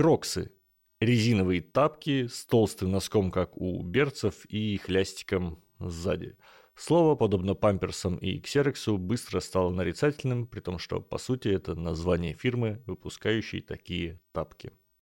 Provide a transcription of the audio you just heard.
Кроксы. Резиновые тапки с толстым носком, как у берцев, и хлястиком сзади. Слово, подобно памперсам и ксероксу, быстро стало нарицательным, при том, что, по сути, это название фирмы, выпускающей такие тапки.